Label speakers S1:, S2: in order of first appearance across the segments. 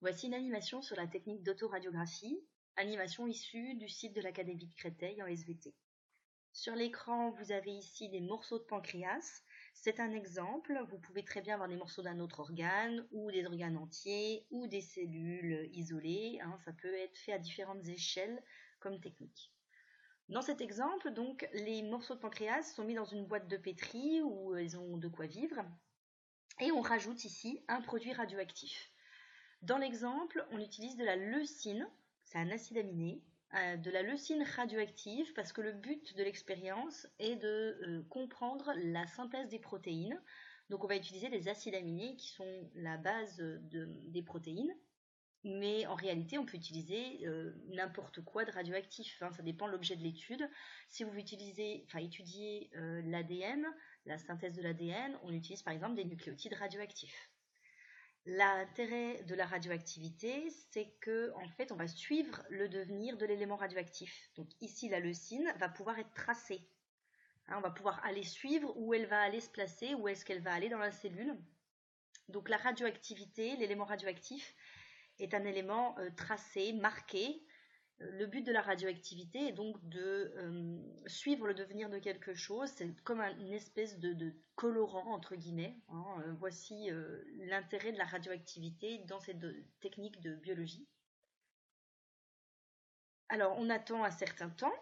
S1: Voici une animation sur la technique d'autoradiographie, animation issue du site de l'Académie de Créteil en SVT. Sur l'écran, vous avez ici des morceaux de pancréas. C'est un exemple, vous pouvez très bien avoir des morceaux d'un autre organe, ou des organes entiers, ou des cellules isolées. Hein. ça peut être fait à différentes échelles comme technique. Dans cet exemple, donc, les morceaux de pancréas sont mis dans une boîte de pétri où ils ont de quoi vivre. Et on rajoute ici un produit radioactif. Dans l'exemple, on utilise de la leucine, c'est un acide aminé, euh, de la leucine radioactive parce que le but de l'expérience est de euh, comprendre la synthèse des protéines. Donc on va utiliser des acides aminés qui sont la base des protéines mais en réalité, on peut utiliser euh, n'importe quoi de radioactif. Hein, ça dépend de l'objet de l'étude. Si vous utilisez, enfin, étudiez l'ADN, la synthèse de l'ADN, on utilise par exemple des nucléotides radioactifs. L'intérêt de la radioactivité, c'est que en fait, on va suivre le devenir de l'élément radioactif. Donc ici, la leucine va pouvoir être tracée. Hein, on va pouvoir aller suivre où elle va aller se placer, où est-ce qu'elle va aller dans la cellule. Donc la radioactivité, l'élément radioactif, est un élément euh, tracé, marqué. Euh, le but de la radioactivité est donc de euh, suivre le devenir de quelque chose. C'est comme une espèce de, colorant, entre guillemets. Hein. voici l'intérêt de la radioactivité dans cette technique de biologie. Alors, on attend un certain temps.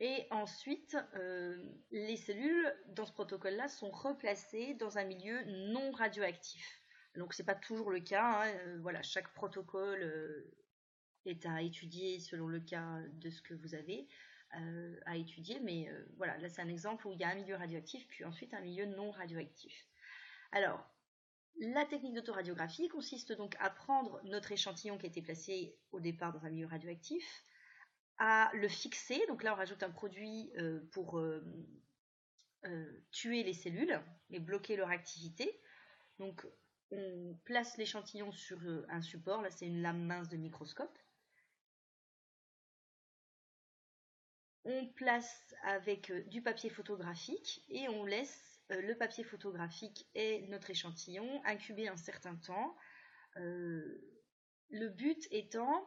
S1: Et ensuite, les cellules dans ce protocole-là sont replacées dans un milieu non radioactif. Donc c'est pas toujours le cas. Hein. Euh, voilà, chaque protocole euh, est à étudier selon le cas de ce que vous avez euh, à étudier. Mais voilà, là c'est un exemple où il y a un milieu radioactif, puis ensuite un milieu non radioactif. Alors, la technique d'autoradiographie consiste donc à prendre notre échantillon qui a été placé au départ dans un milieu radioactif, à le fixer. Donc là, on rajoute un produit pour tuer les cellules et bloquer leur activité. Donc on place l'échantillon sur euh, un support, là c'est une lame mince de microscope. On place avec euh, du papier photographique et on laisse euh, le papier photographique et notre échantillon incuber un certain temps. le but étant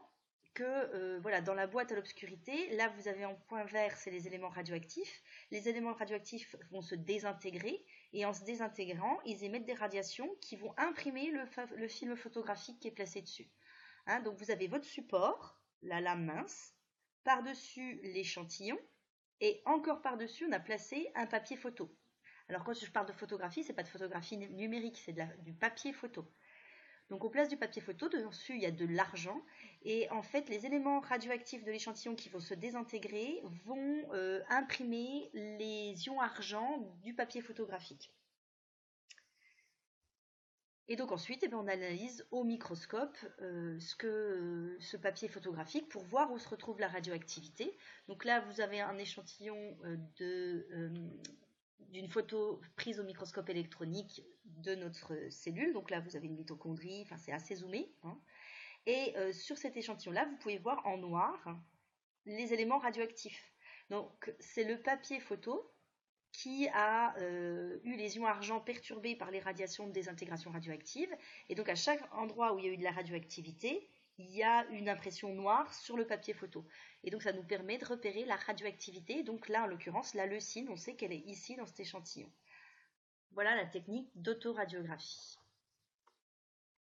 S1: que voilà, dans la boîte à l'obscurité, là vous avez en point vert, c'est les éléments radioactifs. Les éléments radioactifs vont se désintégrer et en se désintégrant, ils émettent des radiations qui vont imprimer le, film photographique qui est placé dessus. Hein, donc vous avez votre support, la lame mince, par-dessus l'échantillon, et encore par-dessus, on a placé un papier photo. Alors quand je parle de photographie, c'est pas de photographie numérique, c'est du papier photo. Donc on place du papier photo, dessus il y a de l'argent, et en fait les éléments radioactifs de l'échantillon qui vont se désintégrer vont euh, imprimer les ions argent du papier photographique. Et donc ensuite, eh ben, on analyse au microscope euh, ce, que, euh, ce papier photographique pour voir où se retrouve la radioactivité. Donc là, vous avez un échantillon d'une photo prise au microscope électronique de notre cellule. Donc là, vous avez une mitochondrie, enfin c'est assez zoomé. Hein. Et euh, sur cet échantillon-là, vous pouvez voir en noir les éléments radioactifs. Donc c'est le papier photo qui a euh, eu les ions argent perturbés par les radiations de désintégration radioactive. Et donc à chaque endroit où il y a eu de la radioactivité, il y a une impression noire sur le papier photo. Et donc ça nous permet de repérer la radioactivité. Donc là, en l'occurrence, la leucine, on sait qu'elle est ici dans cet échantillon. Voilà la technique d'autoradiographie.